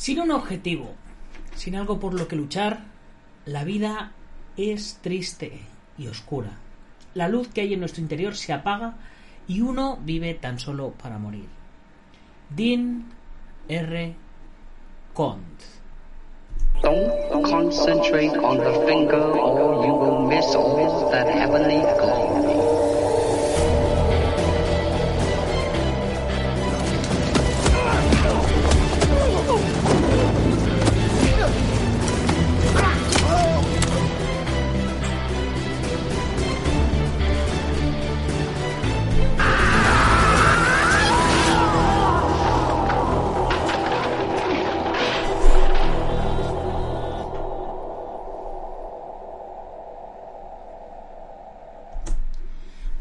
Sin un objetivo, sin algo por lo que luchar, la vida es triste y oscura. La luz que hay en nuestro interior se apaga y uno vive tan solo para morir. Dean R. Cont. Don't concentrate on the finger or you will miss that heavenly glory.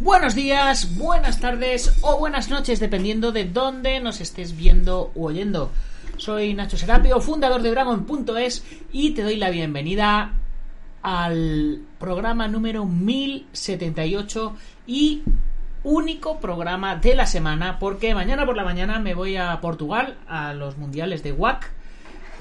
Buenos días, buenas tardes o buenas noches, dependiendo de dónde nos estés viendo o oyendo. Soy Nacho Serapio, fundador de Dragon.es y te doy la bienvenida al programa número 1078 y único programa de la semana porque mañana por la mañana me voy a Portugal a los mundiales de WAC.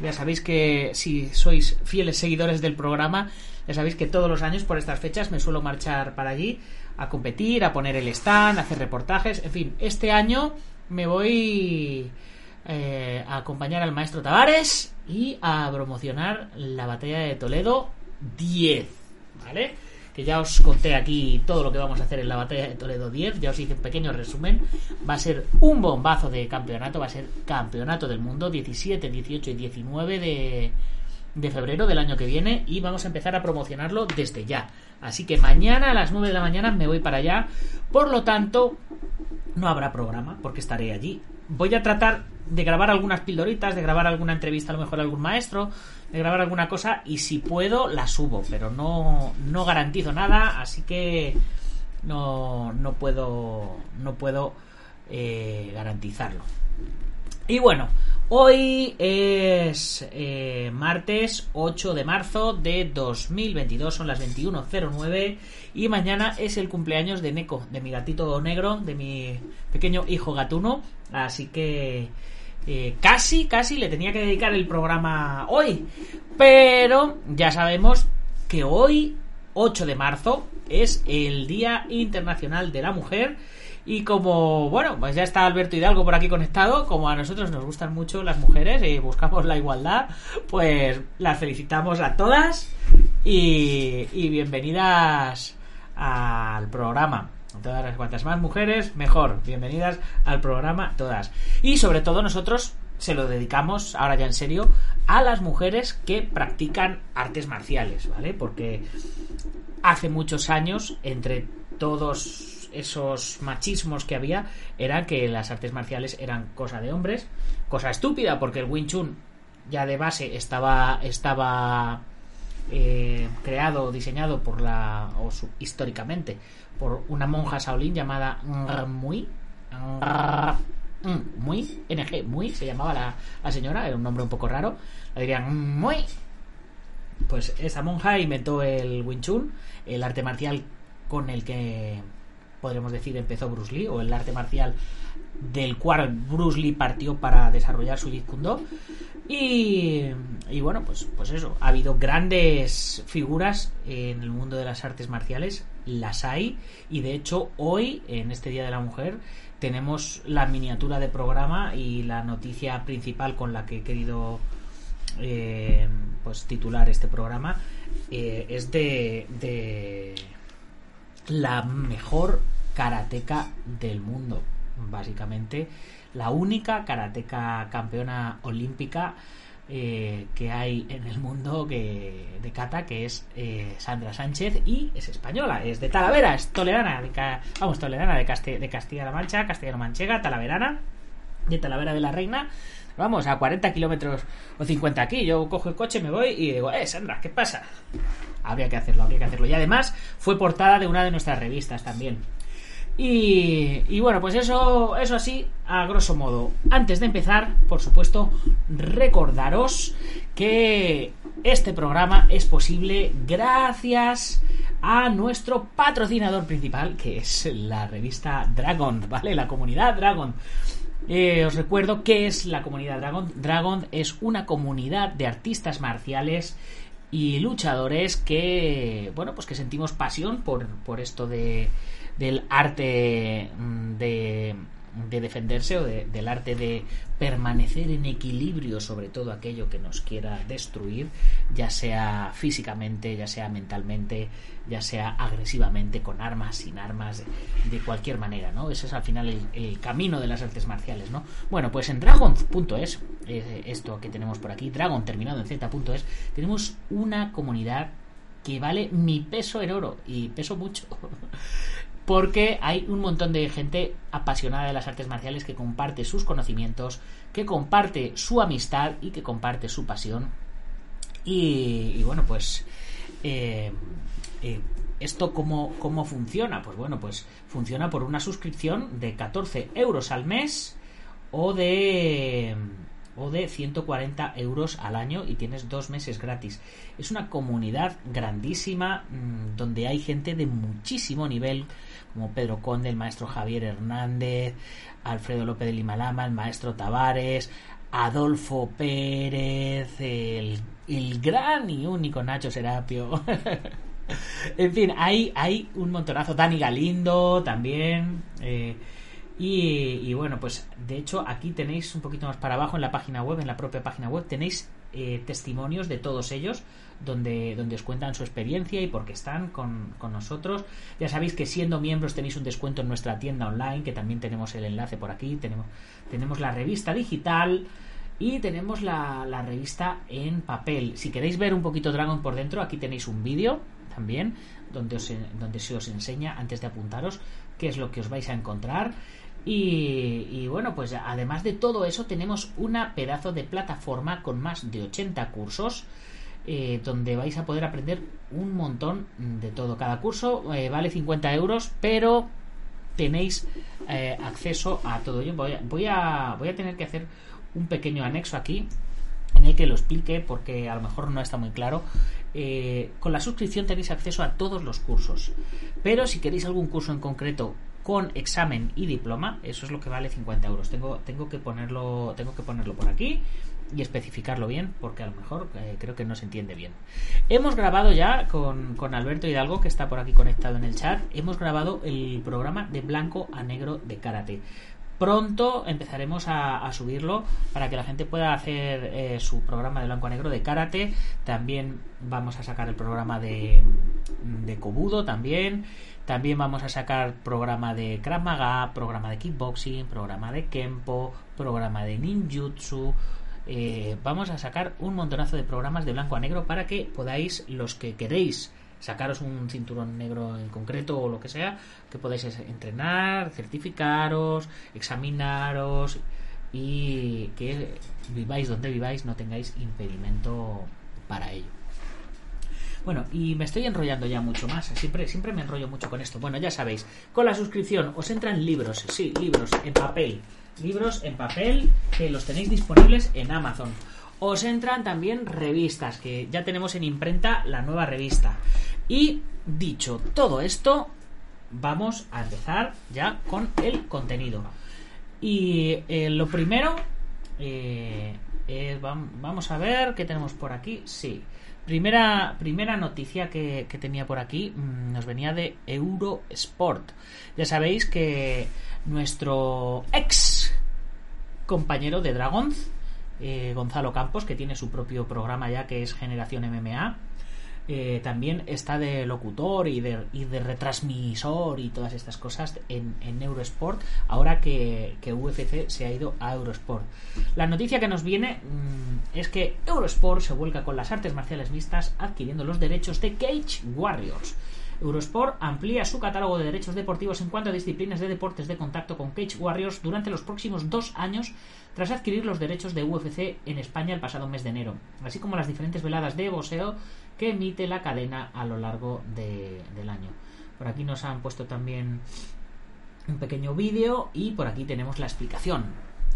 Ya sabéis que si sois fieles seguidores del programa, ya sabéis que todos los años por estas fechas me suelo marchar para allí a competir, a poner el stand, a hacer reportajes, en fin, este año me voy eh, a acompañar al maestro Tavares y a promocionar la batalla de Toledo 10, ¿vale? Que ya os conté aquí todo lo que vamos a hacer en la batalla de Toledo 10, ya os hice un pequeño resumen, va a ser un bombazo de campeonato, va a ser campeonato del mundo 17, 18 y 19 de, de febrero del año que viene y vamos a empezar a promocionarlo desde ya. Así que mañana a las 9 de la mañana me voy para allá. Por lo tanto, no habrá programa porque estaré allí. Voy a tratar de grabar algunas pildoritas, de grabar alguna entrevista a lo mejor a algún maestro, de grabar alguna cosa y si puedo la subo, pero no, no garantizo nada, así que no, no puedo, no puedo eh, garantizarlo. Y bueno, Hoy es eh, martes 8 de marzo de 2022, son las 21.09 y mañana es el cumpleaños de Neko, de mi gatito negro, de mi pequeño hijo gatuno, así que eh, casi, casi le tenía que dedicar el programa hoy, pero ya sabemos que hoy, 8 de marzo, es el Día Internacional de la Mujer y como, bueno, pues ya está Alberto Hidalgo por aquí conectado, como a nosotros nos gustan mucho las mujeres y buscamos la igualdad, pues las felicitamos a todas y, bienvenidas al programa. Todas las cuantas más mujeres, mejor. Bienvenidas al programa todas. Y sobre todo nosotros se lo dedicamos, ahora ya en serio, a las mujeres que practican artes marciales, ¿vale? Porque hace muchos años, entre todos esos machismos que había era que las artes marciales eran cosa de hombres, cosa estúpida porque el Wing Chun ya de base estaba estaba eh, creado diseñado por la o históricamente por una monja Shaolin llamada Mui Muy NG Muy se llamaba la, la, señora era un nombre un poco raro la dirían Muy pues esa monja inventó el Wing Chun el arte marcial con el que podríamos decir, empezó Bruce Lee, o el arte marcial del cual Bruce Lee partió para desarrollar su Jeet Kune Y, y, bueno, pues, pues eso, ha habido grandes figuras en el mundo de las artes marciales, las hay, y de hecho hoy, en este Día de la Mujer, tenemos la miniatura de programa y la noticia principal con la que he querido eh, pues titular este programa eh, es de, de la mejor karateca del mundo, básicamente. La única karateca campeona olímpica eh, que hay en el mundo que, de Cata, que es eh, Sandra Sánchez y es española, es de Talavera, es tolerana, de, vamos, tolerana de, de Castilla-La Mancha, Castellano-Manchega, Talaverana, de Talavera de la Reina. Vamos, a 40 kilómetros o 50 aquí. Yo cojo el coche, me voy y digo, eh, Sandra, ¿qué pasa? Habría que hacerlo, habría que hacerlo. Y además fue portada de una de nuestras revistas también. Y, bueno, pues eso, eso así, a grosso modo. Antes de empezar, por supuesto, recordaros que este programa es posible gracias a nuestro patrocinador principal, que es la revista Dragon, ¿vale? La comunidad Dragon. Eh, os recuerdo qué es la comunidad Dragon. Dragon es una comunidad de artistas marciales y luchadores que, bueno, pues que sentimos pasión por, por esto de, del arte mm, de, de defenderse o del arte de permanecer en equilibrio sobre todo aquello que nos quiera destruir, ya sea físicamente, ya sea mentalmente, ya sea agresivamente, con armas, sin armas, de, cualquier manera, ¿no? Ese es al final el, camino de las artes marciales, ¿no? Bueno, pues en dragon.es, eh, esto que tenemos por aquí, dragon terminado en z.es, tenemos una comunidad que vale mi peso en oro y peso mucho porque hay un montón de gente apasionada de las artes marciales que comparte sus conocimientos, que comparte su amistad y que comparte su pasión. Y, bueno, pues eh, eh, ¿Esto cómo, cómo, funciona? Pues bueno, pues funciona por una suscripción de 14 euros al mes o de o de 140 euros al año y tienes dos meses gratis. Es una comunidad grandísima mm, donde hay gente de muchísimo nivel como Pedro Conde, el maestro Javier Hernández, Alfredo López de Limalama, el maestro Tavares, Adolfo Pérez, el, gran y único Nacho Serapio. en fin, hay, hay un montonazo. Dani Galindo también. Eh, y, bueno, pues de hecho aquí tenéis un poquito más para abajo en la página web, en la propia página web, tenéis eh, testimonios de todos ellos donde, donde os cuentan su experiencia y por qué están con, nosotros. Ya sabéis que siendo miembros tenéis un descuento en nuestra tienda online, que también tenemos el enlace por aquí. Tenemos, tenemos la revista digital y tenemos la, la revista en papel. Si queréis ver un poquito Dragon por dentro, aquí tenéis un vídeo también donde, os, donde se os enseña antes de apuntaros qué es lo que os vais a encontrar. Y, y, bueno, pues además de todo eso tenemos una pedazo de plataforma con más de 80 cursos eh, donde vais a poder aprender un montón de todo. Cada curso eh, vale 50 euros, pero tenéis eh, acceso a todo a, voy, a, voy a tener que hacer un pequeño anexo aquí en el que lo explique porque a lo mejor no está muy claro. con la suscripción tenéis acceso a todos los cursos, pero si queréis algún curso en concreto con examen y diploma, eso es lo que vale 50 euros. Tengo, tengo que ponerlo, tengo que ponerlo por aquí y especificarlo bien, porque a lo mejor eh, creo que no se entiende bien. Hemos grabado ya con, con, Alberto Hidalgo, que está por aquí conectado en el chat, hemos grabado el programa de blanco a negro de karate. Pronto empezaremos a, subirlo para que la gente pueda hacer eh, su programa de blanco a negro de karate. También vamos a sacar el programa de, de Kobudo también. También vamos a sacar programa de Krav Maga, programa de kickboxing, programa de Kempo, programa de ninjutsu, eh, vamos a sacar un montonazo de programas de blanco a negro para que podáis, los que queréis sacaros un cinturón negro en concreto o lo que sea, que podáis entrenar, certificaros, examinaros y que viváis donde viváis, no tengáis impedimento para ello. Bueno, y me estoy enrollando ya mucho más. Siempre, siempre me enrollo mucho con esto. Bueno, ya sabéis, con la suscripción os entran libros, sí, libros en papel, libros en papel que los tenéis disponibles en Amazon. Os entran también revistas, que ya tenemos en imprenta la nueva revista. Y dicho todo esto, vamos a empezar ya con el contenido. Y eh, lo primero, eh, vamos a ver qué tenemos por aquí. Sí, primera, primera noticia que, que tenía por aquí mm, nos venía de Eurosport. Ya sabéis que nuestro ex compañero de Dragons, eh, Gonzalo Campos, que tiene su propio programa ya que es Generación MMA, eh, también está de locutor y de, y de retransmisor y todas estas cosas en, Eurosport, ahora que, que, UFC se ha ido a Eurosport. La noticia que nos viene mmm, es que Eurosport se vuelca con las artes marciales mixtas adquiriendo los derechos de Cage Warriors. Eurosport amplía su catálogo de derechos deportivos en cuanto a disciplinas de deportes de contacto con Cage Warriors durante los próximos dos años tras adquirir los derechos de UFC en España el pasado mes de enero, así como las diferentes veladas de boxeo que emite la cadena a lo largo de, del año. Por aquí nos han puesto también un pequeño vídeo y por aquí tenemos la explicación.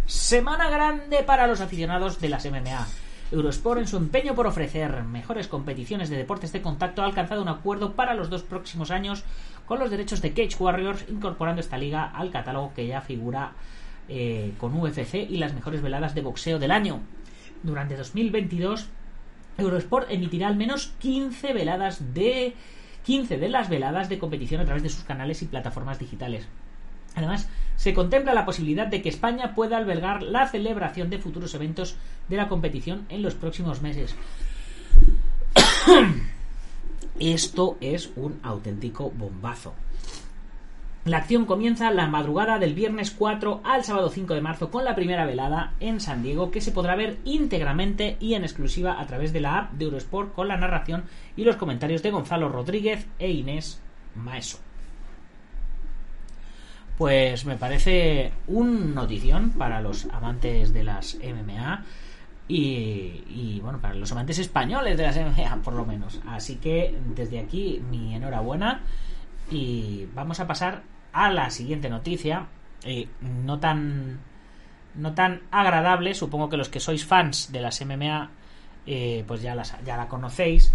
Semana grande para los aficionados de las MMA. Eurosport, en su empeño por ofrecer mejores competiciones de deportes de contacto, ha alcanzado un acuerdo para los dos próximos años con los derechos de Cage Warriors, incorporando esta liga al catálogo que ya figura eh, con UFC y las mejores veladas de boxeo del año. Durante 2022, Eurosport emitirá al menos 15 veladas de 15 de las veladas de competición a través de sus canales y plataformas digitales. Además, se contempla la posibilidad de que España pueda albergar la celebración de futuros eventos de la competición en los próximos meses. Esto es un auténtico bombazo. La acción comienza la madrugada del viernes 4 al sábado 5 de marzo con la primera velada en San Diego que se podrá ver íntegramente y en exclusiva a través de la app de Eurosport con la narración y los comentarios de Gonzalo Rodríguez e Inés Maeso. Pues me parece un notición para los amantes de las MMA y, y, bueno, para los amantes españoles de las MMA por lo menos. Así que desde aquí mi enhorabuena y vamos a pasar a la siguiente noticia, eh, no tan no tan agradable, supongo que los que sois fans de las MMA eh, pues ya, las, ya la conocéis.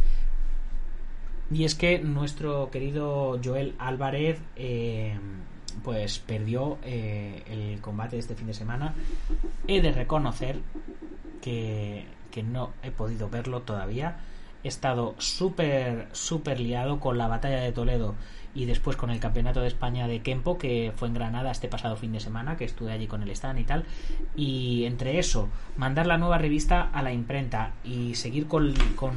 Y es que nuestro querido Joel Álvarez eh, pues perdió el combate de este fin de semana. He de reconocer que, que no he podido verlo todavía. He estado súper, súper liado con la batalla de Toledo y después con el Campeonato de España de Kempo, que fue en Granada este pasado fin de semana, que estuve allí con el stand y tal. Y entre eso, mandar la nueva revista a la imprenta y seguir con, con,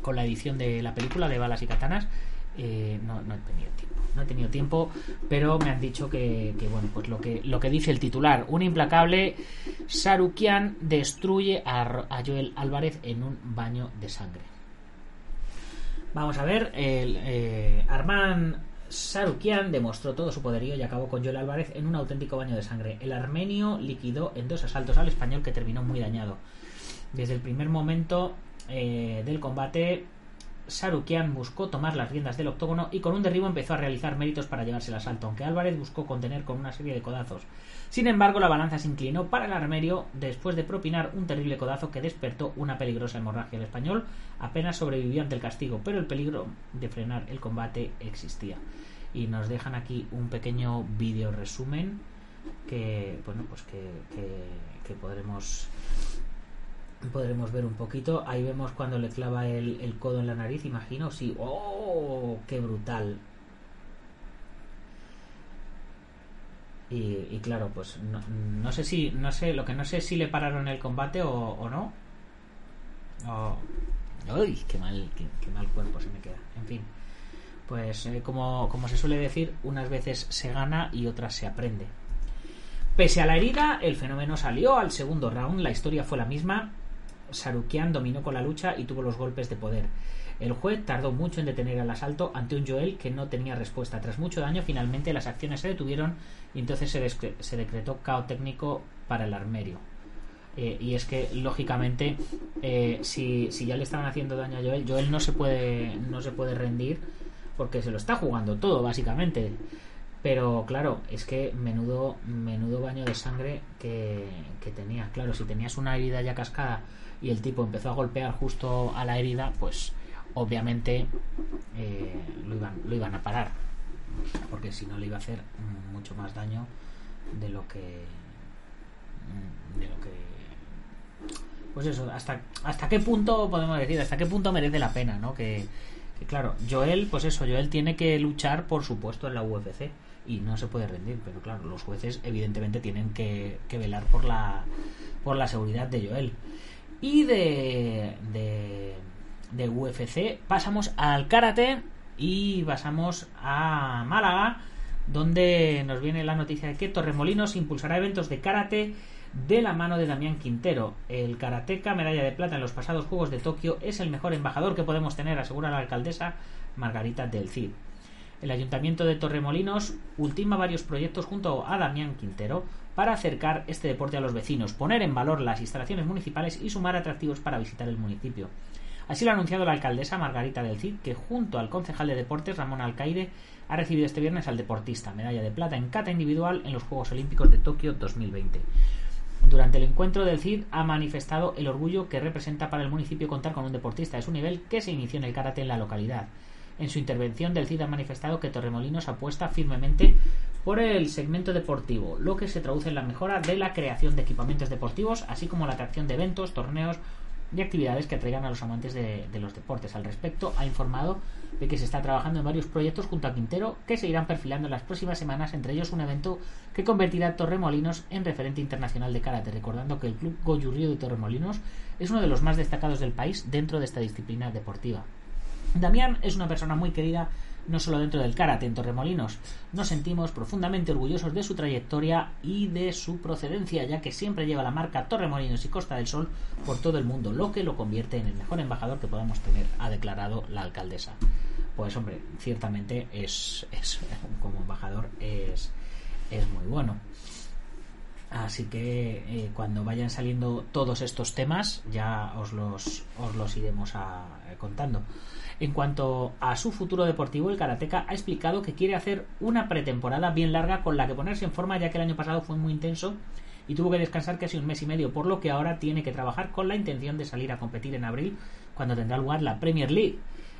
con la edición de la película de Balas y Katanas, eh, no, no he tenido tiempo no he tenido tiempo, pero me han dicho que, bueno, pues lo que, lo que dice el titular, un implacable Sarukian destruye a Joel Álvarez en un baño de sangre. Vamos a ver, el eh, Sarukian demostró todo su poderío y acabó con Joel Álvarez en un auténtico baño de sangre. El armenio liquidó en dos asaltos al español que terminó muy dañado. Desde el primer momento eh, del combate, Sarukian buscó tomar las riendas del octógono y con un derribo empezó a realizar méritos para llevarse el asalto, aunque Álvarez buscó contener con una serie de codazos. Sin embargo, la balanza se inclinó para el armerio después de propinar un terrible codazo que despertó una peligrosa hemorragia. El español apenas sobrevivió ante el castigo, pero el peligro de frenar el combate existía. Y nos dejan aquí un pequeño vídeo resumen que, bueno, pues que, que, que podremos podremos ver un poquito. Ahí vemos cuando le clava el, el, codo en la nariz, imagino. Sí, ¡oh! ¡Qué brutal! Y, y claro, pues no, no, sé si, no sé, lo que no sé si le pararon el combate o, o no. Oh. ¡Uy! Qué mal, qué, mal cuerpo se me queda. En fin. Pues eh, como, como se suele decir, unas veces se gana y otras se aprende. Pese a la herida, el fenómeno salió al segundo round, la historia fue la misma, Sarukian dominó con la lucha y tuvo los golpes de poder. El juez tardó mucho en detener el asalto ante un Joel que no tenía respuesta. Tras mucho daño, finalmente las acciones se detuvieron y entonces se, decretó caos técnico para el armerio. Eh, y es que, lógicamente, eh, si, si, ya le estaban haciendo daño a Joel, Joel no se puede, no se puede rendir porque se lo está jugando todo, básicamente. Pero claro, es que menudo, menudo baño de sangre que, que tenía. Claro, si tenías una herida ya cascada y el tipo empezó a golpear justo a la herida, pues obviamente eh, lo, iban, lo iban a parar. Porque si no le iba a hacer mucho más daño de lo que. de lo que. Pues eso, hasta, hasta qué punto podemos decir, hasta qué punto merece la pena, ¿no? Que, claro, Joel, pues eso, Joel tiene que luchar, por supuesto, en la UFC y no se puede rendir, pero claro, los jueces evidentemente tienen que, que velar por la, por la seguridad de Joel y de de UFC, pasamos al karate y pasamos a Málaga, donde nos viene la noticia de que Torremolinos impulsará eventos de karate de la mano de Damián Quintero. El karateca, medalla de plata en los pasados Juegos de Tokio, es el mejor embajador que podemos tener, asegura la alcaldesa Margarita del Cid. El Ayuntamiento de Torremolinos ultima varios proyectos junto a Damián Quintero para acercar este deporte a los vecinos, poner en valor las instalaciones municipales y sumar atractivos para visitar el municipio. Así lo ha anunciado la alcaldesa Margarita del Cid, que junto al concejal de deportes Ramón Alcaide ha recibido este viernes al deportista, medalla de plata en cata individual en los Juegos Olímpicos de Tokio 2020. Durante el encuentro del CID ha manifestado el orgullo que representa para el municipio contar con un deportista de su nivel que se inició en el karate en la localidad. En su intervención del CID ha manifestado que Torremolinos apuesta firmemente por el segmento deportivo, lo que se traduce en la mejora de la creación de equipamientos deportivos, así como la atracción de eventos, torneos y actividades que atraigan a los amantes de, los deportes. Al respecto, ha informado de que se está trabajando en varios proyectos junto a Quintero que se irán perfilando en las próximas semanas, entre ellos un evento que convertirá a Torremolinos en referente internacional de karate, recordando que el Club Goyurrío de Torremolinos es uno de los más destacados del país dentro de esta disciplina deportiva. Damián es una persona muy querida no solo dentro del karate en Torremolinos. Nos sentimos profundamente orgullosos de su trayectoria y de su procedencia, ya que siempre lleva la marca Torremolinos y Costa del Sol por todo el mundo, lo que lo convierte en el mejor embajador que podamos tener, ha declarado la alcaldesa. Pues hombre, ciertamente es, es como embajador es, es muy bueno. Así que eh, cuando vayan saliendo todos estos temas ya os los, os los iremos a, eh, contando. En cuanto a su futuro deportivo, el karateca ha explicado que quiere hacer una pretemporada bien larga con la que ponerse en forma ya que el año pasado fue muy intenso y tuvo que descansar casi un mes y medio, por lo que ahora tiene que trabajar con la intención de salir a competir en abril cuando tendrá lugar la Premier League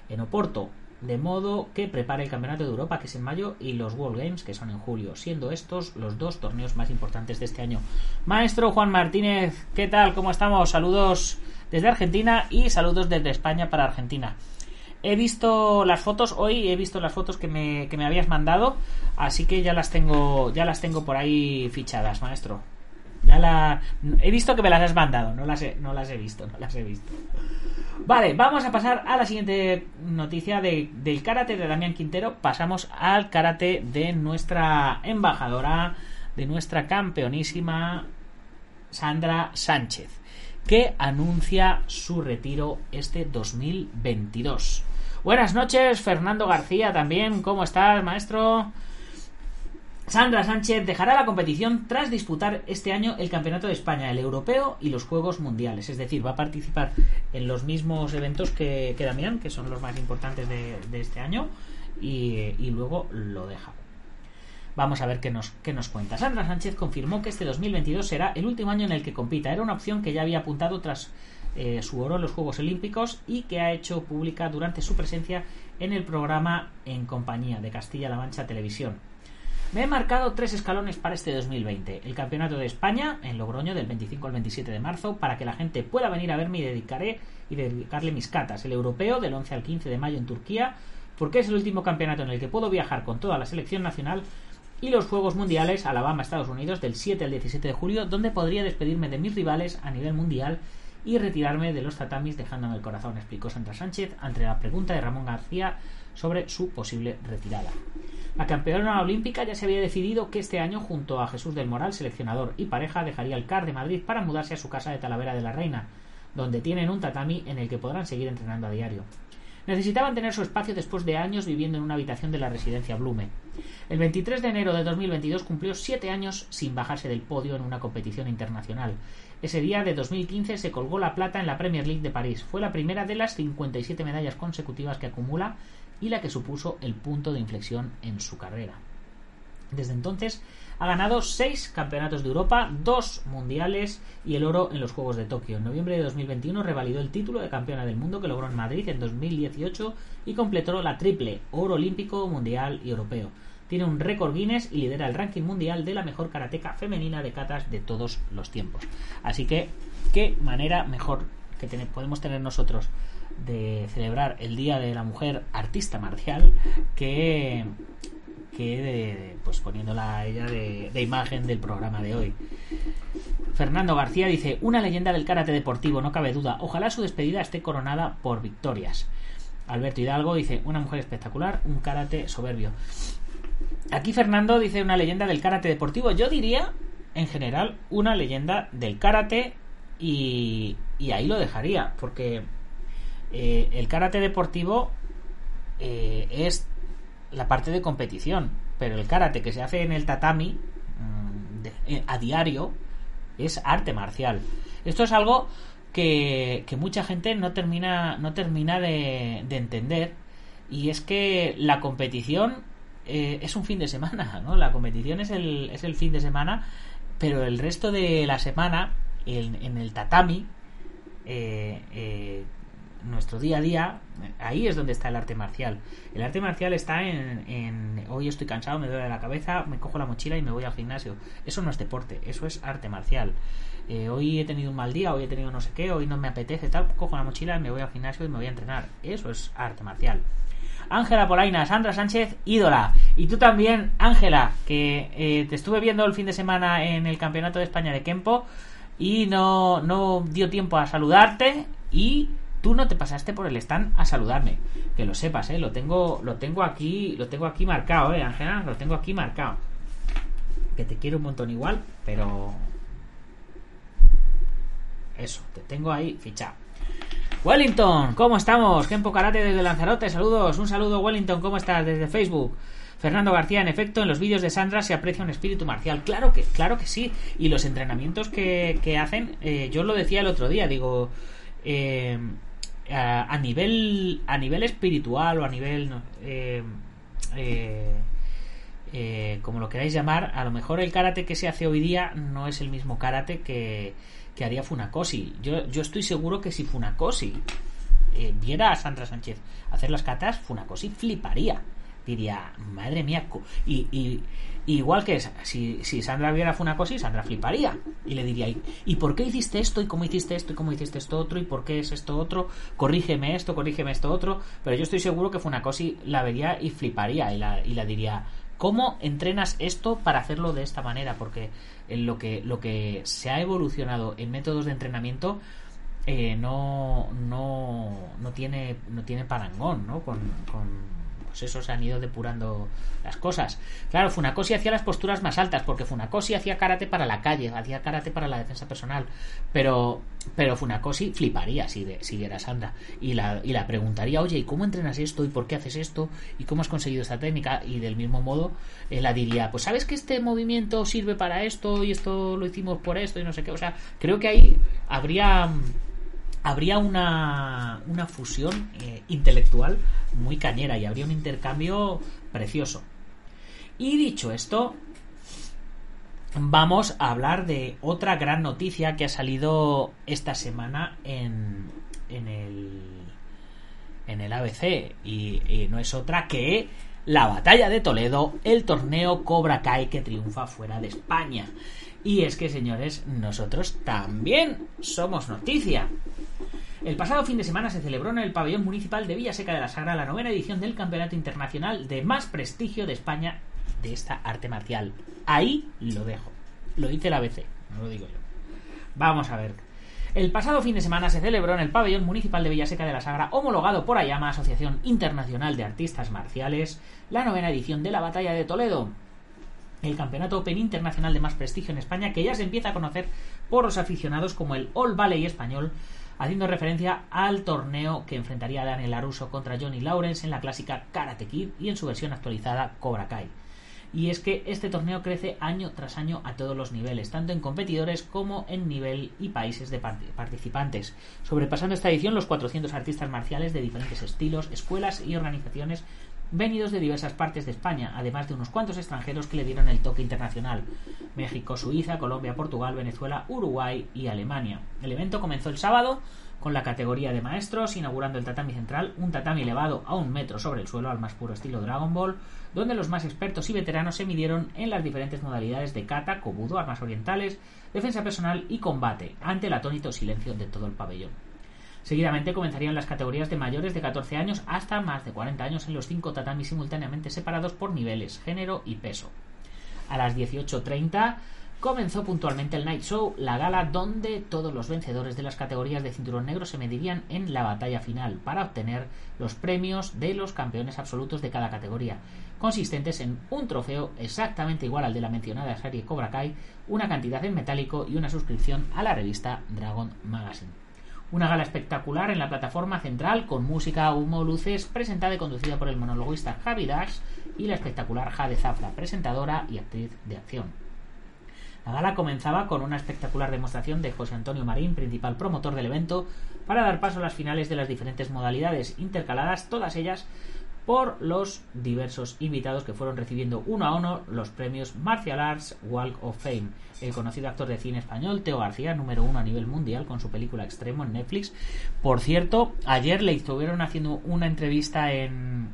en Oporto, de modo que prepare el Campeonato de Europa, que es en mayo, y los World Games, que son en julio, siendo estos los dos torneos más importantes de este año. Maestro Juan Martínez, ¿qué tal? ¿Cómo estamos? Saludos desde Argentina y saludos desde España para Argentina. He visto las fotos, hoy he visto las fotos que me, que me habías mandado, así que ya las tengo, ya las tengo por ahí fichadas, maestro. Ya la, he visto que me las has mandado, no las he, no las he visto, no las he visto. Vale, vamos a pasar a la siguiente noticia de, del karate de Damián Quintero. Pasamos al karate de nuestra embajadora, de nuestra campeonísima Sandra Sánchez, que anuncia su retiro este 2022. Buenas noches, Fernando García también. ¿Cómo estás, maestro? Sandra Sánchez dejará la competición tras disputar este año el Campeonato de España, el Europeo y los Juegos Mundiales. Es decir, va a participar en los mismos eventos que, que Damián, que son los más importantes de, de este año, y, y, luego lo deja. Vamos a ver qué nos, qué nos cuenta. Sandra Sánchez confirmó que este 2022 será el último año en el que compita. Era una opción que ya había apuntado tras eh, su oro en los Juegos Olímpicos y que ha hecho pública durante su presencia en el programa En Compañía de Castilla-La Mancha Televisión. Me he marcado tres escalones para este 2020. El Campeonato de España en Logroño del 25 al 27 de marzo para que la gente pueda venir a verme y dedicaré y dedicarle mis catas. El Europeo del 11 al 15 de mayo en Turquía porque es el último campeonato en el que puedo viajar con toda la selección nacional y los Juegos Mundiales Alabama Estados Unidos del 7 al 17 de julio donde podría despedirme de mis rivales a nivel mundial y retirarme de los tatamis dejándome el corazón, explicó Sandra Sánchez ante la pregunta de Ramón García sobre su posible retirada. La campeona olímpica ya se había decidido que este año, junto a Jesús del Moral, seleccionador y pareja, dejaría el CAR de Madrid para mudarse a su casa de Talavera de la Reina, donde tienen un tatami en el que podrán seguir entrenando a diario. Necesitaban tener su espacio después de años viviendo en una habitación de la residencia Blume. El 23 de enero de 2022 cumplió siete años sin bajarse del podio en una competición internacional. Ese día de 2015 se colgó la plata en la Premier League de París. Fue la primera de las 57 medallas consecutivas que acumula y la que supuso el punto de inflexión en su carrera. Desde entonces ha ganado seis campeonatos de Europa, dos mundiales y el oro en los Juegos de Tokio. En noviembre de 2021 revalidó el título de campeona del mundo que logró en Madrid en 2018 y completó la triple oro olímpico, mundial y europeo. Tiene un récord Guinness y lidera el ranking mundial de la mejor karateca femenina de katas de todos los tiempos. Así que, qué manera mejor que podemos tener nosotros de celebrar el Día de la Mujer Artista Marcial que, que de, pues poniéndola ella de, de, imagen del programa de hoy. Fernando García dice, una leyenda del karate deportivo, no cabe duda. Ojalá su despedida esté coronada por victorias. Alberto Hidalgo dice, una mujer espectacular, un karate soberbio. Aquí Fernando dice una leyenda del karate deportivo. Yo diría, en general, una leyenda del karate y, y ahí lo dejaría, porque eh, el karate deportivo eh, es la parte de competición, pero el karate que se hace en el tatami mm, eh, a diario es arte marcial. Esto es algo que, mucha gente no termina, no termina de, entender y es que la competición es un fin de semana, ¿no? La competición es el, es el fin de semana, pero el resto de la semana en, el tatami nuestro día a día, ahí es donde está el arte marcial. El arte marcial está en, hoy estoy cansado, me duele la cabeza, me cojo la mochila y me voy al gimnasio. Eso no es deporte, eso es arte marcial. Eh, hoy he tenido un mal día, hoy he tenido no sé qué, hoy no me apetece tal, cojo la mochila y me voy al gimnasio y me voy a entrenar. Eso es arte marcial. Ángela Polaina, Sandra Sánchez, ídola. Y tú también, Ángela, que eh, te estuve viendo el fin de semana en el Campeonato de España de Kempo y no, no dio tiempo a saludarte y Tú no te pasaste por el stand a saludarme. Que lo sepas, ¿eh? Lo tengo, lo tengo aquí, lo tengo aquí marcado, ¿eh, Ángela? Lo tengo aquí marcado. Que te quiero un montón igual, pero... Eso, te tengo ahí fichado. Wellington, ¿cómo estamos? Kempo Karate desde Lanzarote, saludos. Un saludo, Wellington, ¿cómo estás? Desde Facebook. Fernando García, en efecto, en los vídeos de Sandra se aprecia un espíritu marcial. Claro que, claro que sí. Y los entrenamientos que, hacen, eh, yo lo decía el otro día, digo, eh, a, nivel a nivel espiritual o a nivel eh, eh, eh, como lo queráis llamar a lo mejor el karate que se hace hoy día no es el mismo karate que, que haría Funakoshi. Yo, yo estoy seguro que si Funakoshi viera a Sandra Sánchez hacer las catas Funakoshi fliparía. Diría madre mía y Igual que si, si Sandra viera Funakoshi, Sandra fliparía y le diría, ¿y por qué hiciste esto? ¿Y cómo hiciste esto? ¿Y cómo hiciste esto otro? ¿Y por qué es esto otro? Corrígeme esto, corrígeme esto otro. Pero yo estoy seguro que Funakoshi la vería y fliparía y la, y la diría, ¿cómo entrenas esto para hacerlo de esta manera? Porque en lo que, lo que se ha evolucionado en métodos de entrenamiento eh, no, no, no, tiene, no tiene parangón ¿no? con pues eso se han ido depurando las cosas. Claro, Funakoshi hacía las posturas más altas, porque Funakoshi hacía karate para la calle, hacía karate para la defensa personal. Pero, pero Funakoshi fliparía si, de, si viera Sandra. Y la, y la preguntaría, oye, ¿y cómo entrenas esto? ¿Y por qué haces esto? ¿Y cómo has conseguido esta técnica? Y del mismo modo, él la diría, pues sabes que este movimiento sirve para esto y esto lo hicimos por esto y no sé qué. O sea, creo que ahí habría habría una, una fusión eh, intelectual muy cañera y habría un intercambio precioso. Y dicho esto, vamos a hablar de otra gran noticia que ha salido esta semana en, en, el, en el ABC y, y no es otra que la batalla de Toledo, el torneo Cobra Kai que triunfa fuera de España. Y es que, señores, nosotros también somos noticia. El pasado fin de semana se celebró en el pabellón municipal de Villaseca de la Sagra la novena edición del Campeonato Internacional de más prestigio de España de esta arte marcial. Ahí lo dejo. Lo dice la ABC, no lo digo yo. Vamos a ver. El pasado fin de semana se celebró en el pabellón municipal de Villaseca de la Sagra, homologado por Ayama, Asociación Internacional de Artistas Marciales, la novena edición de la Batalla de Toledo, el campeonato Open internacional de más prestigio en España, que ya se empieza a conocer por los aficionados como el All Valley español, haciendo referencia al torneo que enfrentaría Daniel Laruso contra Johnny Lawrence en la clásica Karate Kid y en su versión actualizada Cobra Kai. Y es que este torneo crece año tras año a todos los niveles, tanto en competidores como en nivel y países de participantes, sobrepasando esta edición los 400 artistas marciales de diferentes estilos, escuelas y organizaciones venidos de diversas partes de España, además de unos cuantos extranjeros que le dieron el toque internacional. México, Suiza, Colombia, Portugal, Venezuela, Uruguay y Alemania. El evento comenzó el sábado con la categoría de maestros, inaugurando el tatami central, un tatami elevado a un metro sobre el suelo al más puro estilo Dragon Ball, donde los más expertos y veteranos se midieron en las diferentes modalidades de kata, kobudo, armas orientales, defensa personal y combate, ante el atónito silencio de todo el pabellón. Seguidamente comenzarían las categorías de mayores de 14 años hasta más de 40 años en los cinco tatamis simultáneamente separados por niveles, género y peso. A las 18.30 comenzó puntualmente el Night Show, la gala donde todos los vencedores de las categorías de cinturón negro se medirían en la batalla final para obtener los premios de los campeones absolutos de cada categoría, consistentes en un trofeo exactamente igual al de la mencionada serie Cobra Kai, una cantidad en metálico y una suscripción a la revista Dragon Magazine. Una gala espectacular en la plataforma central con música, humo, luces, presentada y conducida por el monologuista Javi Dash y la espectacular Jade Zafra, presentadora y actriz de acción. La gala comenzaba con una espectacular demostración de José Antonio Marín, principal promotor del evento, para dar paso a las finales de las diferentes modalidades, intercaladas todas ellas por los diversos invitados que fueron recibiendo uno a uno los premios Martial Arts Walk of Fame. El conocido actor de cine español Teo García, número uno a nivel mundial con su película Extremo en Netflix. Por cierto, ayer le estuvieron haciendo una entrevista en,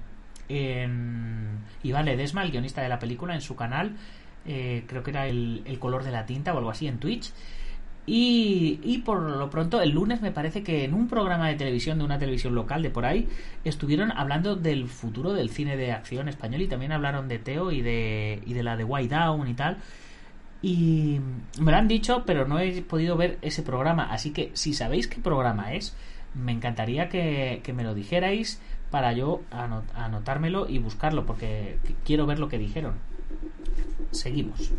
en Iván Ledesma, el guionista de la película, en su canal. Eh, creo que era el, el color de la tinta o algo así en Twitch. Y, por lo pronto, el lunes me parece que en un programa de televisión, de una televisión local de por ahí, estuvieron hablando del futuro del cine de acción español y también hablaron de Teo y de, y de la de White Down y tal. Y me lo han dicho, pero no he podido ver ese programa. Así que si sabéis qué programa es, me encantaría que, que me lo dijerais para yo anotármelo y buscarlo, porque quiero ver lo que dijeron. Seguimos.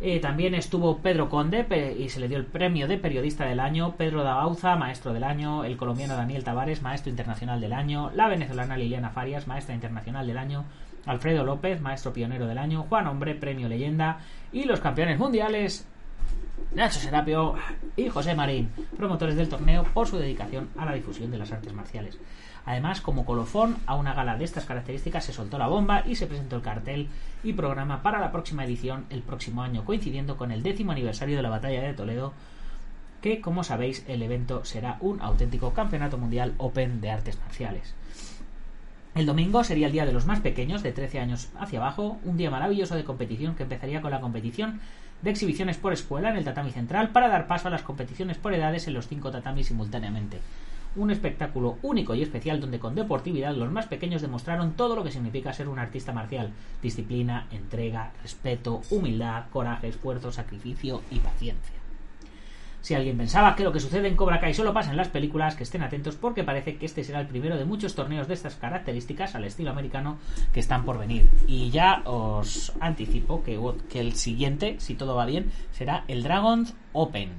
Eh, también estuvo Pedro Conde y se le dio el premio de periodista del año, Pedro Dabauza, maestro del año, el colombiano Daniel Tavares, maestro internacional del año, la venezolana Liliana Farias, maestra internacional del año, Alfredo López, maestro pionero del año, Juan Hombre, premio leyenda, y los campeones mundiales, Nacho Serapio y José Marín, promotores del torneo por su dedicación a la difusión de las artes marciales. Además, como colofón a una gala de estas características se soltó la bomba y se presentó el cartel y programa para la próxima edición el próximo año, coincidiendo con el décimo aniversario de la Batalla de Toledo, que como sabéis el evento será un auténtico campeonato mundial open de artes marciales. El domingo sería el día de los más pequeños, de 13 años hacia abajo, un día maravilloso de competición que empezaría con la competición de exhibiciones por escuela en el tatami central para dar paso a las competiciones por edades en los cinco tatamis simultáneamente un espectáculo único y especial donde con deportividad los más pequeños demostraron todo lo que significa ser un artista marcial. Disciplina, entrega, respeto, humildad, coraje, esfuerzo, sacrificio y paciencia. Si alguien pensaba que lo que sucede en Cobra Kai solo pasa en las películas, que estén atentos porque parece que este será el primero de muchos torneos de estas características al estilo americano que están por venir. Y ya os anticipo que, que el siguiente, si todo va bien, será el Dragons Open.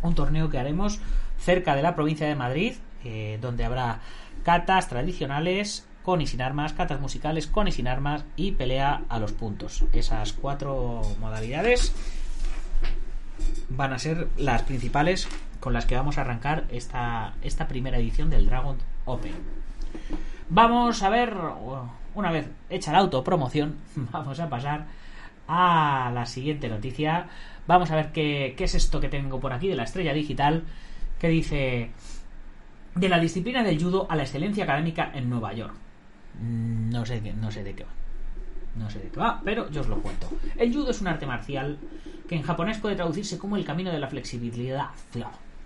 Un torneo que haremos cerca de la provincia de Madrid, eh, donde habrá catas tradicionales con y sin armas, catas musicales con y sin armas y pelea a los puntos. Esas cuatro modalidades van a ser las principales con las que vamos a arrancar esta, esta primera edición del Dragon Open. Vamos a ver, una vez hecha la autopromoción, vamos a pasar a la siguiente noticia. Vamos a ver qué, qué es esto que tengo por aquí de la estrella digital que dice de la disciplina del judo a la excelencia académica en Nueva York. Mm, no sé, no sé de qué va. No sé de qué va, pero yo os lo cuento. El judo es un arte marcial que en japonés puede traducirse como el camino de la flexibilidad,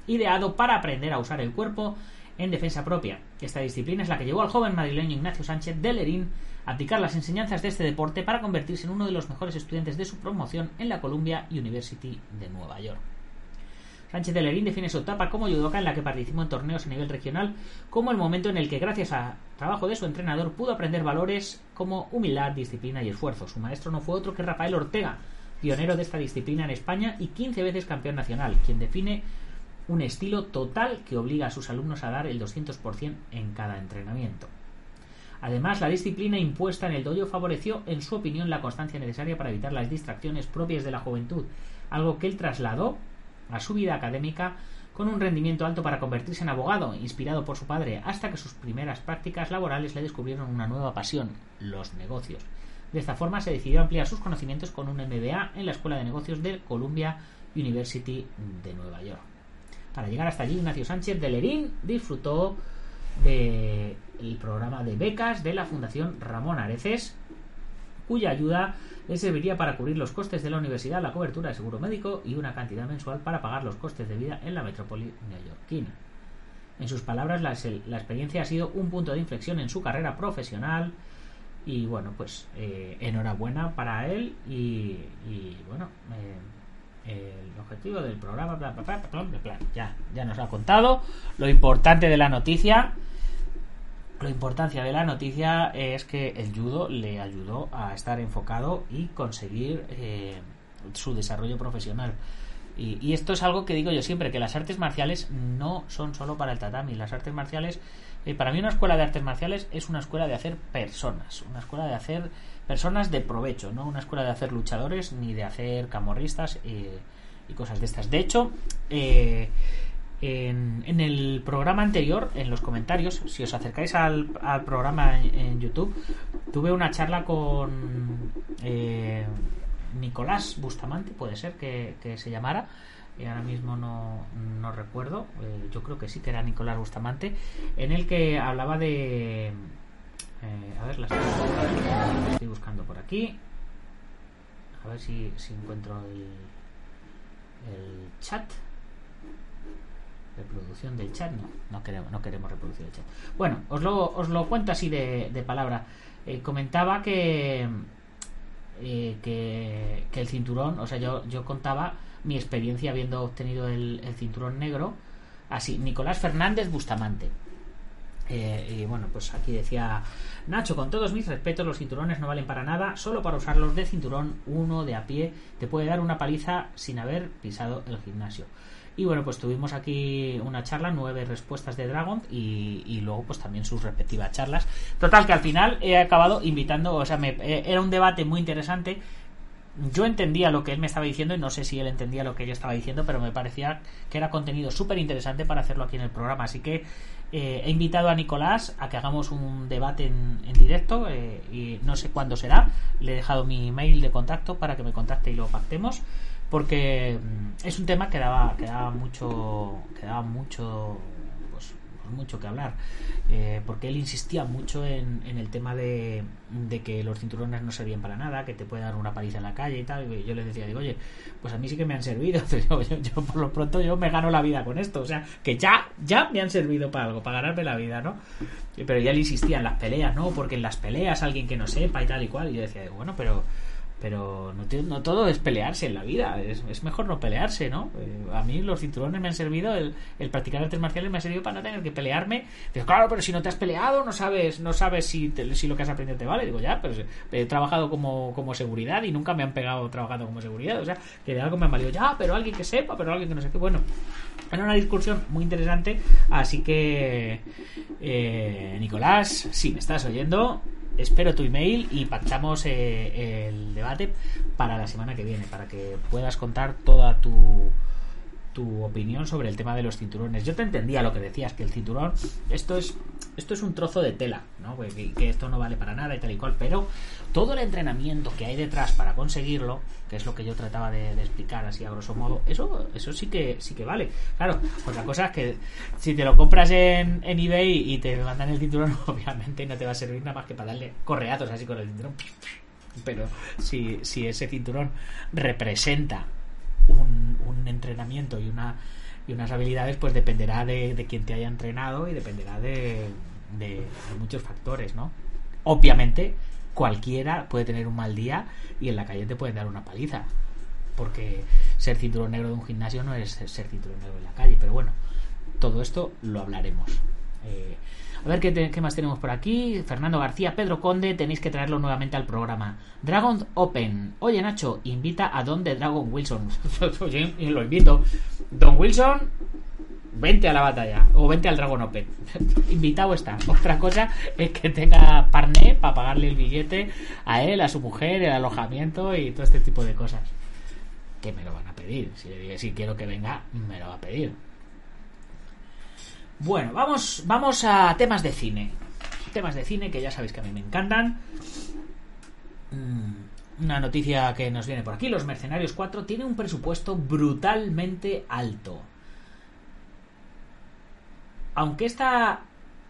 ideado para aprender a usar el cuerpo en defensa propia. Esta disciplina es la que llevó al joven madrileño Ignacio Sánchez de Lerín a aplicar las enseñanzas de este deporte para convertirse en uno de los mejores estudiantes de su promoción en la Columbia University de Nueva York. Sánchez de Lerín define su etapa como judoka en la que participó en torneos a nivel regional como el momento en el que gracias al trabajo de su entrenador pudo aprender valores como humildad, disciplina y esfuerzo. Su maestro no fue otro que Rafael Ortega, pionero de esta disciplina en España y 15 veces campeón nacional, quien define un estilo total que obliga a sus alumnos a dar el 200% en cada entrenamiento. Además, la disciplina impuesta en el dojo favoreció, en su opinión, la constancia necesaria para evitar las distracciones propias de la juventud, algo que él trasladó a su vida académica con un rendimiento alto para convertirse en abogado, inspirado por su padre, hasta que sus primeras prácticas laborales le descubrieron una nueva pasión, los negocios. De esta forma se decidió ampliar sus conocimientos con un MBA en la Escuela de Negocios de Columbia University de Nueva York. Para llegar hasta allí, Ignacio Sánchez de Lerín disfrutó del programa de becas de la Fundación Ramón Areces, cuya ayuda le serviría para cubrir los costes de la universidad, la cobertura de seguro médico y una cantidad mensual para pagar los costes de vida en la metrópoli neoyorquina. En sus palabras, la, experiencia ha sido un punto de inflexión en su carrera profesional Y bueno, pues eh, enhorabuena para él y, y bueno, eh, el objetivo del programa, bla, bla, bla, ya, ya nos ha contado lo importante de la noticia. La importancia de la noticia es que el judo le ayudó a estar enfocado y conseguir eh, su desarrollo profesional. Y, esto es algo que digo yo siempre, que las artes marciales no son solo para el tatami. Las artes marciales, eh, para mí una escuela de artes marciales es una escuela de hacer personas, una escuela de hacer personas de provecho, no una escuela de hacer luchadores ni de hacer camorristas eh, y cosas de estas. De hecho, eh, en, el programa anterior, en los comentarios, si os acercáis al, programa en, YouTube, tuve una charla con eh, Nicolás Bustamante, puede ser que, se llamara, y ahora mismo no, no recuerdo, eh, yo creo que sí que era Nicolás Bustamante, en el que hablaba de... eh, a ver, las estoy buscando por aquí. A ver si, si encuentro el, el chat. Reproducción del chat, no, no queremos, no queremos reproducir el chat. Bueno, os lo, os lo cuento así de, de palabra. Eh, comentaba que, eh, que, que el cinturón, o sea, yo, yo contaba mi experiencia habiendo obtenido el, el cinturón negro. Así, Nicolás Fernández Bustamante. Eh, y bueno, pues aquí decía Nacho, con todos mis respetos, los cinturones no valen para nada, solo para usarlos de cinturón, uno de a pie te puede dar una paliza sin haber pisado el gimnasio. Y bueno, pues tuvimos aquí una charla, nueve respuestas de Dragon y, y luego pues también sus respectivas charlas. Total, que al final he acabado invitando, o sea, me, eh, era un debate muy interesante yo entendía lo que él me estaba diciendo y no sé si él entendía lo que yo estaba diciendo, pero me parecía que era contenido súper interesante para hacerlo aquí en el programa. Así que eh, he invitado a Nicolás a que hagamos un debate en, en directo eh, y no sé cuándo será. Le he dejado mi mail de contacto para que me contacte y lo pactemos porque mm, es un tema que daba, que daba mucho que daba mucho pues, mucho que hablar eh, porque él insistía mucho en, en el tema de, de, que los cinturones no servían para nada que te puede dar una paliza en la calle y tal y yo le decía digo oye pues a mí sí que me han servido yo, yo, yo, por lo pronto yo me gano la vida con esto o sea que ya ya me han servido para algo para ganarme la vida no pero ya le insistía en las peleas no porque en las peleas alguien que no sepa y tal y cual y yo decía bueno pero pero no, te, no, todo es pelearse en la vida, es, es mejor no pelearse, ¿no? Eh, a mí los cinturones me han servido, el, el, practicar artes marciales me ha servido para no tener que pelearme. Digo, claro, pero si no te has peleado, no sabes no sabes si, te, si lo que has aprendido te vale. Digo, ya, pero he trabajado como, como seguridad y nunca me han pegado trabajando como seguridad. O sea, que de algo me han valido, ya, pero alguien que sepa, pero alguien que no qué. Bueno, era una discusión muy interesante, así que, eh, Nicolás, si me estás oyendo, espero tu email y pactamos eh, el debate para la semana que viene, para que puedas contar toda tu, tu opinión sobre el tema de los cinturones. Yo te entendía lo que decías, que el cinturón, esto es, esto es un trozo de tela, ¿no? que, que esto no vale para nada y tal y cual, pero todo el entrenamiento que hay detrás para conseguirlo, que es lo que yo trataba de, explicar así a grosso modo, eso, eso sí que sí que vale. Claro, otra cosa es que si te lo compras en, en eBay y te mandan el cinturón, obviamente no te va a servir nada más que para darle correazos así con el cinturón. Pero si, si ese cinturón representa un, entrenamiento y una y unas habilidades, pues dependerá de, de quien te haya entrenado y dependerá de, de, de muchos factores, ¿no? Obviamente, cualquiera puede tener un mal día y en la calle te pueden dar una paliza. Porque ser cinturón negro de un gimnasio no es ser cinturón negro en la calle. Pero bueno, todo esto lo hablaremos. Eh, a ver ¿qué, más tenemos por aquí. Fernando García, Pedro Conde, tenéis que traerlo nuevamente al programa. Dragon Open. Oye, Nacho, invita a Don de Dragon Wilson. Oye, lo invito. Don Wilson, vente a la batalla o vente al Dragon Open. Invitado está. Otra cosa es que tenga parné para pagarle el billete a él, a su mujer, el alojamiento y todo este tipo de cosas. Que me lo van a pedir. Si, si quiero que venga, me lo va a pedir. Bueno, vamos, vamos a temas de cine. Temas de cine que ya sabéis que a mí me encantan. Una noticia que nos viene por aquí. Los Mercenarios 4 tiene un presupuesto brutalmente alto. Aunque esta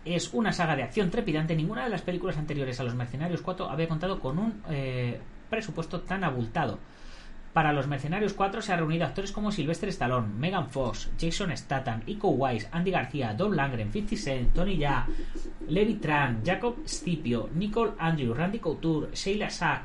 es una saga de acción trepidante, ninguna de las películas anteriores a Los Mercenarios 4 había contado con un eh, presupuesto tan abultado. Para los Mercenarios 4 se han reunido actores como Sylvester Stallone, Megan Fox, Jason Statham, Iko Wise, Andy García, Don Langren, 50 Cent, Tony Ya, Levi Tran, Jacob Scipio, Nicole Andrew, Randy Couture, Sheila Sack,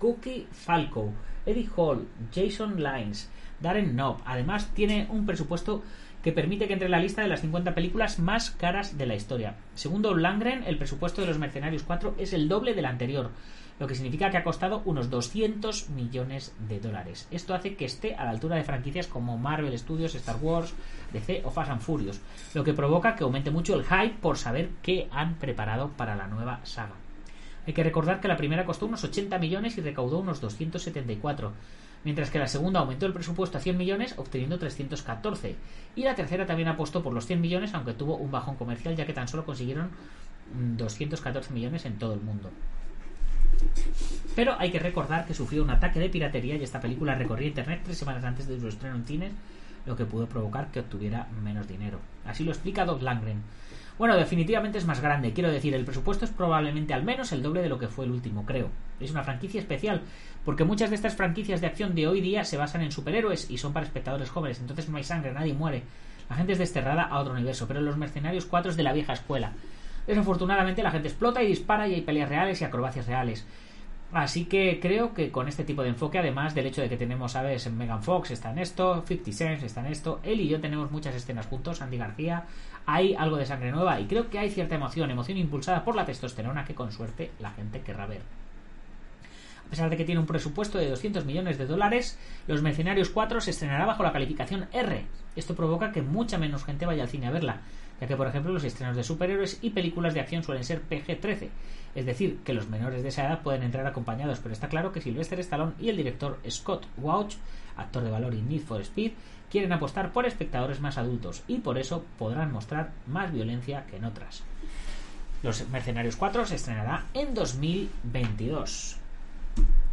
Cookie Falco, Eddie Hall, Jason Lines, Darren Knob. Además, tiene un presupuesto que permite que entre en la lista de las 50 películas más caras de la historia. Segundo Langren, el presupuesto de los Mercenarios 4 es el doble del anterior, lo que significa que ha costado unos 200 millones de dólares. Esto hace que esté a la altura de franquicias como Marvel Studios, Star Wars, DC o Fast and Furious, lo que provoca que aumente mucho el hype por saber qué han preparado para la nueva saga. Hay que recordar que la primera costó unos 80 millones y recaudó unos 274, mientras que la segunda aumentó el presupuesto a 100 millones obteniendo 314, y la tercera también apostó por los 100 millones aunque tuvo un bajón comercial ya que tan solo consiguieron 214 millones en todo el mundo. Pero hay que recordar que sufrió un ataque de piratería y esta película recorría internet tres semanas antes de su estreno en cines, lo que pudo provocar que obtuviera menos dinero. Así lo explica Doug Langren. Bueno, definitivamente es más grande. Quiero decir, el presupuesto es probablemente al menos el doble de lo que fue el último, creo. Es una franquicia especial, porque muchas de estas franquicias de acción de hoy día se basan en superhéroes y son para espectadores jóvenes, entonces no hay sangre, nadie muere. La gente es desterrada a otro universo, pero los mercenarios 4 es de la vieja escuela. Desafortunadamente la gente explota y dispara y hay peleas reales y acrobacias reales. Así que creo que con este tipo de enfoque, además del hecho de que tenemos, ¿sabes? Megan Fox está en esto, 50 Cent está en esto, él y yo tenemos muchas escenas juntos, Andy García, hay algo de sangre nueva y creo que hay cierta emoción, emoción impulsada por la testosterona que con suerte la gente querrá ver. A pesar de que tiene un presupuesto de 200 millones de dólares, Los Mercenarios 4 se estrenará bajo la calificación R. Esto provoca que mucha menos gente vaya al cine a verla, ya que por ejemplo los estrenos de superhéroes y películas de acción suelen ser PG-13, es decir, que los menores de esa edad pueden entrar acompañados, pero está claro que Sylvester Stallone y el director Scott Wouch, actor de valor y Need for Speed, quieren apostar por espectadores más adultos y por eso podrán mostrar más violencia que en otras. Los Mercenarios 4 se estrenará en 2022.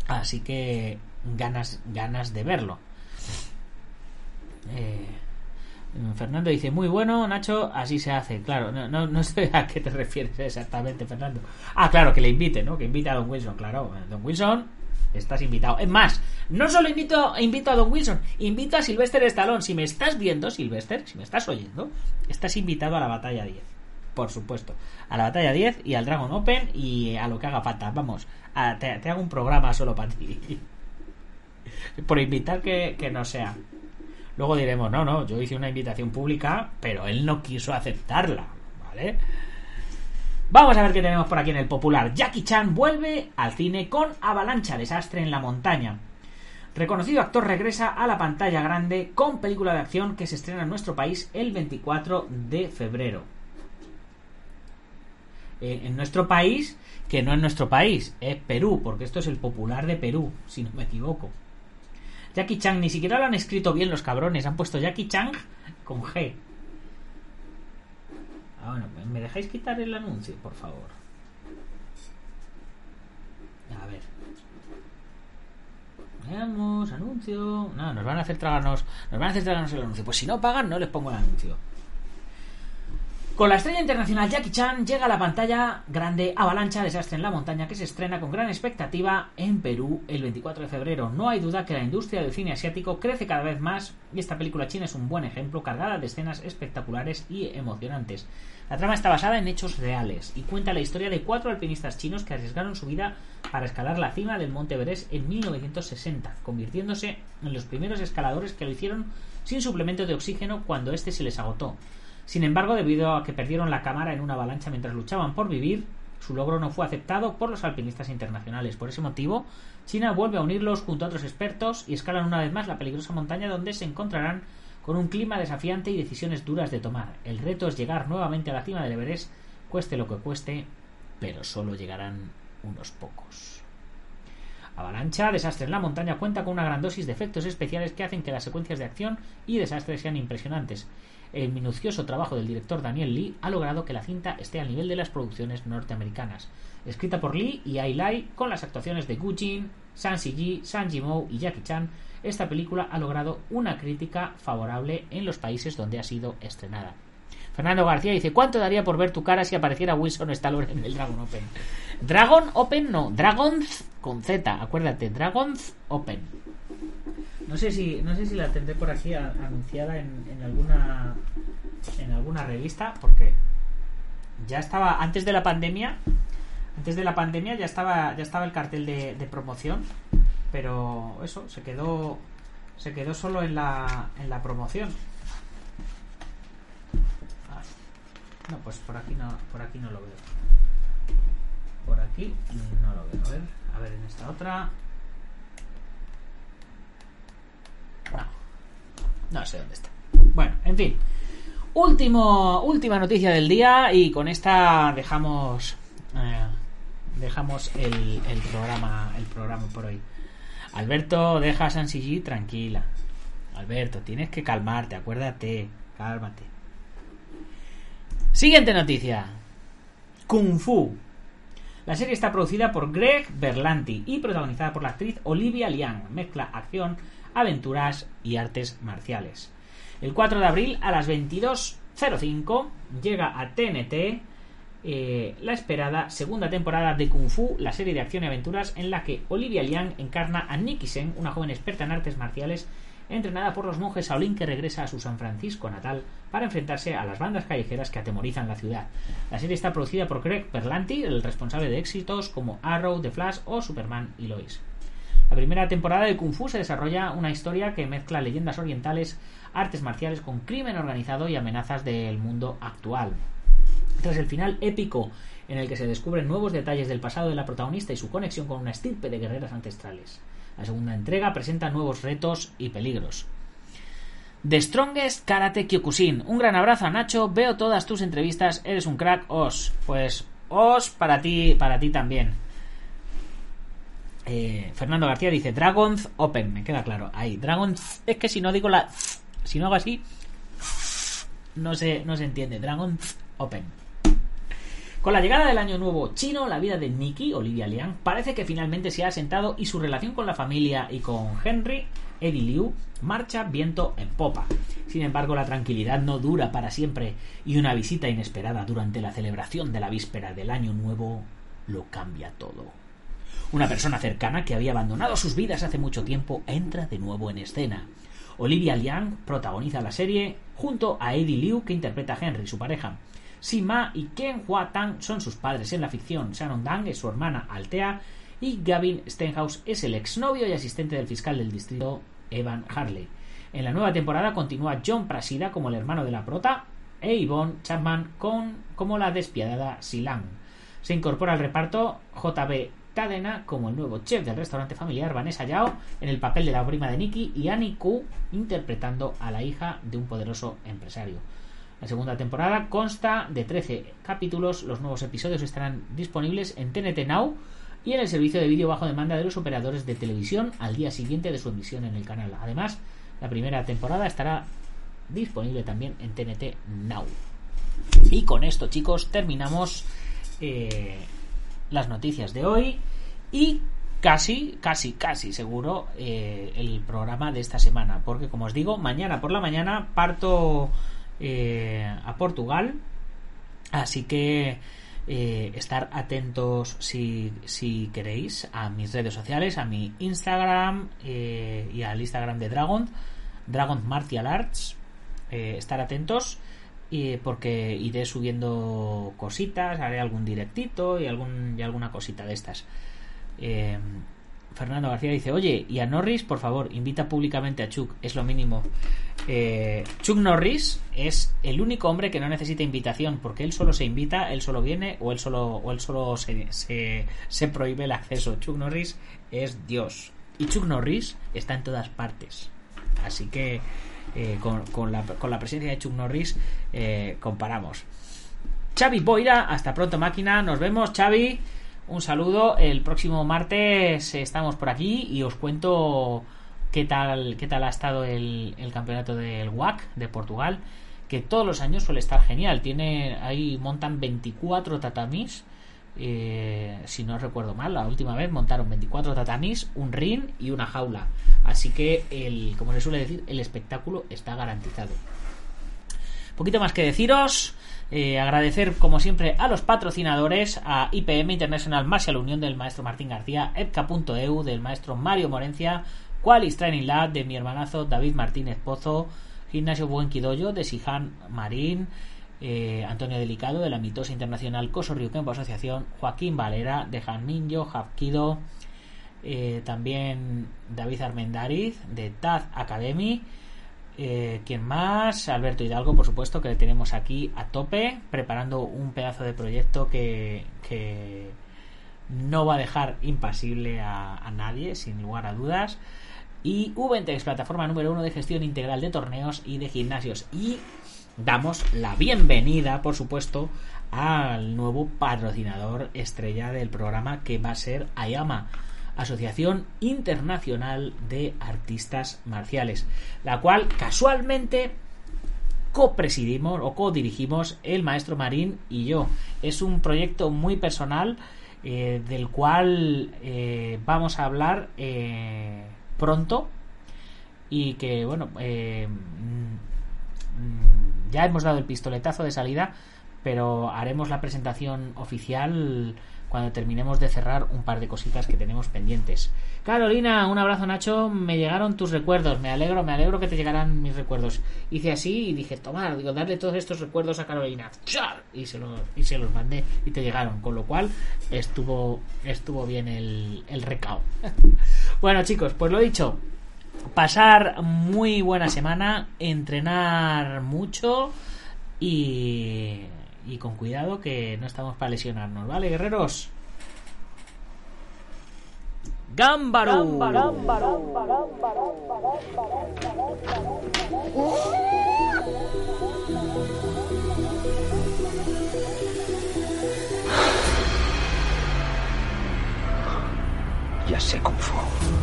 Así que ganas, ganas de verlo. Eh, Fernando dice, muy bueno, Nacho, así se hace. Claro, no, no, no, sé a qué te refieres exactamente, Fernando. Ah, claro, que le invite, ¿no? Que invite a Don Wilson, claro. Don Wilson, estás invitado. Es más, no solo invito, invito a Don Wilson, invito a Sylvester Stallone. Si me estás viendo, Sylvester, si me estás oyendo, estás invitado a la batalla 10. Por supuesto. A la batalla 10 y al Dragon Open y a lo que haga falta. Vamos, te, te, hago un programa solo para ti. Por invitar que, que no sea. Luego diremos, no, no, yo hice una invitación pública, pero él no quiso aceptarla, ¿vale? Vamos a ver qué tenemos por aquí en el popular. Jackie Chan vuelve al cine con Avalancha, desastre en la montaña. Reconocido actor regresa a la pantalla grande con película de acción que se estrena en nuestro país el 24 de febrero. Eh, en nuestro país, que no es nuestro país, es Perú, porque esto es el popular de Perú, si no me equivoco. Jackie Chan, ni siquiera lo han escrito bien los cabrones, han puesto Jackie Chan con G. Ah, bueno, ¿me dejáis quitar el anuncio, por favor? A ver. Veamos, anuncio. No, nos van a hacer tragarnos. Nos van a hacer tragarnos el anuncio. Pues si no pagan, no les pongo el anuncio. Con la estrella internacional Jackie Chan llega a la pantalla grande Avalancha Desastre en la Montaña que se estrena con gran expectativa en Perú el 24 de febrero. No hay duda que la industria del cine asiático crece cada vez más y esta película china es un buen ejemplo cargada de escenas espectaculares y emocionantes. La trama está basada en hechos reales y cuenta la historia de cuatro alpinistas chinos que arriesgaron su vida para escalar la cima del Monte Everest en 1960, convirtiéndose en los primeros escaladores que lo hicieron sin suplemento de oxígeno cuando este se les agotó. Sin embargo, debido a que perdieron la cámara en una avalancha mientras luchaban por vivir, su logro no fue aceptado por los alpinistas internacionales. Por ese motivo, China vuelve a unirlos junto a otros expertos y escalan una vez más la peligrosa montaña donde se encontrarán con un clima desafiante y decisiones duras de tomar. El reto es llegar nuevamente a la cima del Everest, cueste lo que cueste, pero solo llegarán unos pocos. Avalancha, Desastre en la montaña cuenta con una gran dosis de efectos especiales que hacen que las secuencias de acción y desastres sean impresionantes el minucioso trabajo del director Daniel Lee ha logrado que la cinta esté al nivel de las producciones norteamericanas. Escrita por Lee y Ai Lai, con las actuaciones de Gu Jin, San Ji, San Jimou y Jackie Chan, esta película ha logrado una crítica favorable en los países donde ha sido estrenada. Fernando García dice, ¿cuánto daría por ver tu cara si apareciera Wilson Stallone en el Dragon Open? Dragon Open no, Dragons con Z, acuérdate, Dragons Open. No sé si, no sé si la tendré por aquí anunciada en, en alguna en alguna revista, porque ya estaba antes de la pandemia, antes de la pandemia ya estaba ya estaba el cartel de, de promoción, pero eso se quedó se quedó solo en la en la promoción. Ah, No, pues por aquí no por aquí no lo veo. Por aquí no lo veo. A ver, a ver en esta otra. No. Sé dónde está. Bueno, en fin. Último, última noticia del día y con esta dejamos eh, dejamos el, programa el programa por hoy. Alberto, deja a San tranquila. Alberto, tienes que calmarte, acuérdate, cálmate. Siguiente noticia. Kung Fu. La serie está producida por Greg Berlanti y protagonizada por la actriz Olivia Liang. Mezcla acción, aventuras y artes marciales. El 4 de abril a las 22.05 llega a TNT eh, la esperada segunda temporada de Kung Fu, la serie de acción y aventuras en la que Olivia Liang encarna a Nikki Sen, una joven experta en artes marciales entrenada por los monjes Shaolin que regresa a su San Francisco natal para enfrentarse a las bandas callejeras que atemorizan la ciudad. La serie está producida por Greg Berlanti, el responsable de éxitos como Arrow, The Flash o Superman y Lois. La primera temporada de Kung Fu se desarrolla una historia que mezcla leyendas orientales, artes marciales con crimen organizado y amenazas del mundo actual. Tras el final épico en el que se descubren nuevos detalles del pasado de la protagonista y su conexión con una estirpe de guerreras ancestrales. La segunda entrega presenta nuevos retos y peligros. The Strongest Karate Kyokushin. Un gran abrazo a Nacho. Veo todas tus entrevistas. Eres un crack, Os. Pues Os para ti, para ti también. Eh, Fernando García dice Dragon's Open. Me queda claro. Ahí. Dragon's. Es que si no digo la. Si no hago así. No se, no se entiende. Dragon's Open. Con la llegada del año nuevo chino, la vida de Nikki, Olivia Liang, parece que finalmente se ha asentado y su relación con la familia y con Henry, Eddie Liu, marcha viento en popa. Sin embargo, la tranquilidad no dura para siempre y una visita inesperada durante la celebración de la víspera del año nuevo lo cambia todo. Una persona cercana que había abandonado sus vidas hace mucho tiempo entra de nuevo en escena. Olivia Liang protagoniza la serie junto a Eddie Liu que interpreta a Henry, su pareja. Sima y Ken Hua Tang son sus padres en la ficción. Shannon Dang es su hermana Altea y Gavin Stenhouse es el exnovio y asistente del fiscal del distrito Evan Harley. En la nueva temporada continúa John Prasida como el hermano de la prota e Yvonne Chapman con, como la despiadada Silang. Se incorpora al reparto JB Tadena como el nuevo chef del restaurante familiar Vanessa Yao en el papel de la prima de Nikki y Annie Ku interpretando a la hija de un poderoso empresario. La segunda temporada consta de 13 capítulos. Los nuevos episodios estarán disponibles en TNT Now y en el servicio de vídeo bajo demanda de los operadores de televisión al día siguiente de su emisión en el canal. Además, la primera temporada estará disponible también en TNT Now. Y con esto, chicos, terminamos eh, las noticias de hoy y casi, casi, casi seguro eh, el programa de esta semana. Porque, como os digo, mañana por la mañana parto eh, a Portugal. Así que eh, estar atentos si, si queréis a mis redes sociales, a mi Instagram y al Instagram de Dragon, Dragon Martial Arts. Estar atentos y porque iré subiendo cositas, haré algún directito y, algún, y alguna cosita de estas. Eh, Fernando García dice, oye, y a Norris, por favor, invita públicamente a Chuck, es lo mínimo. Eh, Chuck Norris es el único hombre que no necesita invitación, porque él solo se invita, él solo viene o él solo, o él solo se, se, se prohíbe el acceso. Chuck Norris es Dios. Y Chuck Norris está en todas partes. Así que eh, con, con, la, con, la, presencia de Chuck Norris eh, comparamos. Xavi Boira, hasta pronto máquina, nos vemos Xavi. Un saludo. El próximo martes estamos por aquí y os cuento qué tal, qué tal ha estado el, el campeonato del WAC de Portugal. Que todos los años suele estar genial. Tiene ahí montan 24 tatamis. Eh, si no recuerdo mal, la última vez montaron 24 tatamis, un ring y una jaula. Así que, el, como se suele decir, el espectáculo está garantizado. Poquito más que deciros. Eh, agradecer como siempre a los patrocinadores, a IPM International Martial Unión del maestro Martín García, EPCA.eu del maestro Mario Morencia, Qualis Training Lab de mi hermanazo David Martínez Pozo, Gimnasio Buen Quidoyo de Sihan Marín, eh, Antonio Delicado de la mitosa internacional Coso Rio Asociación, Joaquín Valera de Janminyo, Javquido, eh, también David Armendariz de Taz Academy, eh, ¿Quién más? Alberto Hidalgo, por supuesto, que le tenemos aquí a tope, preparando un pedazo de proyecto que, no va a dejar impasible a, nadie, sin lugar a dudas. Y Ventex, plataforma número uno de gestión integral de torneos y de gimnasios. Y damos la bienvenida, por supuesto, al nuevo patrocinador estrella del programa que va a ser Ayama Asociación Internacional de Artistas Marciales, la cual casualmente copresidimos o codirigimos el maestro Marín y yo. Es un proyecto muy personal eh, del cual eh, vamos a hablar eh, pronto y que bueno ya hemos dado el pistoletazo de salida pero haremos la presentación oficial cuando terminemos de cerrar un par de cositas que tenemos pendientes. Carolina, un abrazo Nacho, me llegaron tus recuerdos, me alegro, me alegro que te llegaran mis recuerdos. Hice así y dije, tomar, digo, darle todos estos recuerdos a Carolina. Y se, los, y se los mandé y te llegaron, con lo cual estuvo, estuvo bien el, el recao. bueno chicos, pues lo dicho, pasar muy buena semana, entrenar mucho y con cuidado que no estamos para lesionarnos, ¿vale, guerreros? ¡Gámbaro! Ya sé cómo fue.